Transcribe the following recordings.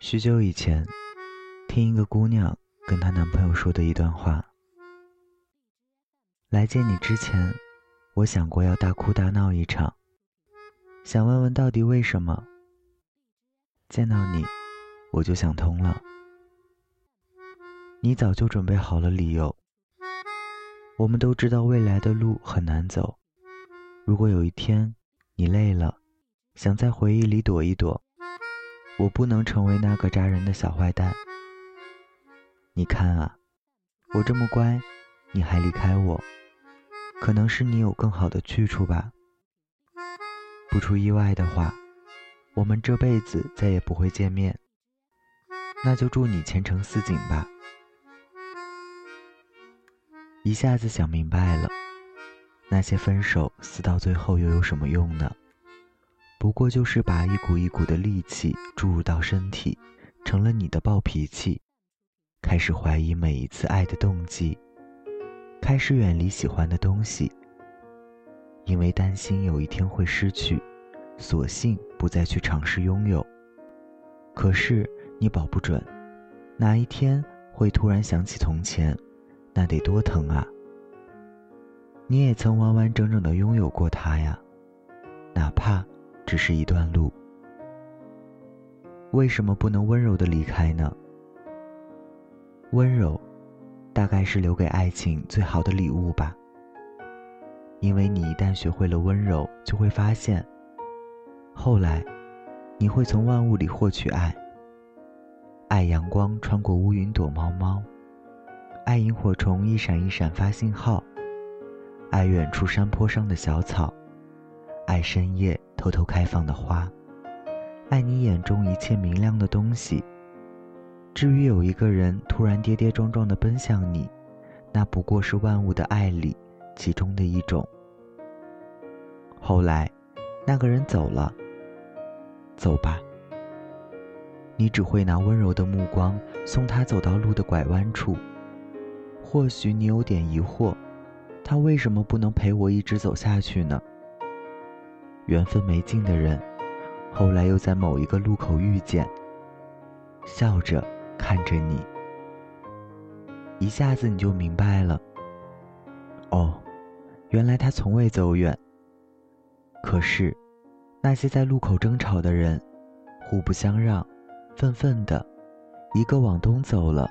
许久以前，听一个姑娘跟她男朋友说的一段话：“来见你之前，我想过要大哭大闹一场，想问问到底为什么。见到你，我就想通了。你早就准备好了理由。我们都知道未来的路很难走，如果有一天你累了，想在回忆里躲一躲。”我不能成为那个扎人的小坏蛋。你看啊，我这么乖，你还离开我，可能是你有更好的去处吧。不出意外的话，我们这辈子再也不会见面。那就祝你前程似锦吧。一下子想明白了，那些分手撕到最后又有什么用呢？不过就是把一股一股的戾气注入到身体，成了你的暴脾气，开始怀疑每一次爱的动机，开始远离喜欢的东西，因为担心有一天会失去，索性不再去尝试拥有。可是你保不准，哪一天会突然想起从前，那得多疼啊！你也曾完完整整的拥有过他呀，哪怕。只是一段路，为什么不能温柔的离开呢？温柔，大概是留给爱情最好的礼物吧。因为你一旦学会了温柔，就会发现，后来，你会从万物里获取爱。爱阳光穿过乌云躲猫猫，爱萤火虫一闪一闪发信号，爱远处山坡上的小草。爱深夜偷偷开放的花，爱你眼中一切明亮的东西。至于有一个人突然跌跌撞撞的奔向你，那不过是万物的爱里其中的一种。后来，那个人走了。走吧，你只会拿温柔的目光送他走到路的拐弯处。或许你有点疑惑，他为什么不能陪我一直走下去呢？缘分没尽的人，后来又在某一个路口遇见，笑着看着你，一下子你就明白了。哦，原来他从未走远。可是，那些在路口争吵的人，互不相让，愤愤的，一个往东走了，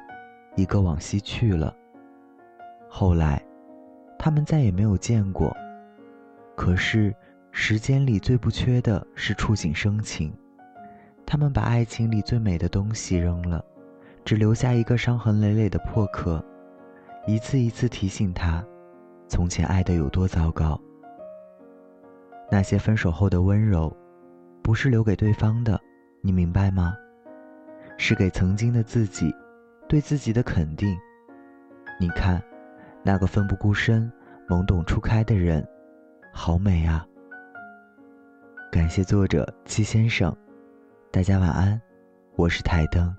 一个往西去了。后来，他们再也没有见过。可是。时间里最不缺的是触景生情，他们把爱情里最美的东西扔了，只留下一个伤痕累累的破壳，一次一次提醒他，从前爱的有多糟糕。那些分手后的温柔，不是留给对方的，你明白吗？是给曾经的自己，对自己的肯定。你看，那个奋不顾身、懵懂初开的人，好美啊！感谢作者七先生，大家晚安，我是台灯。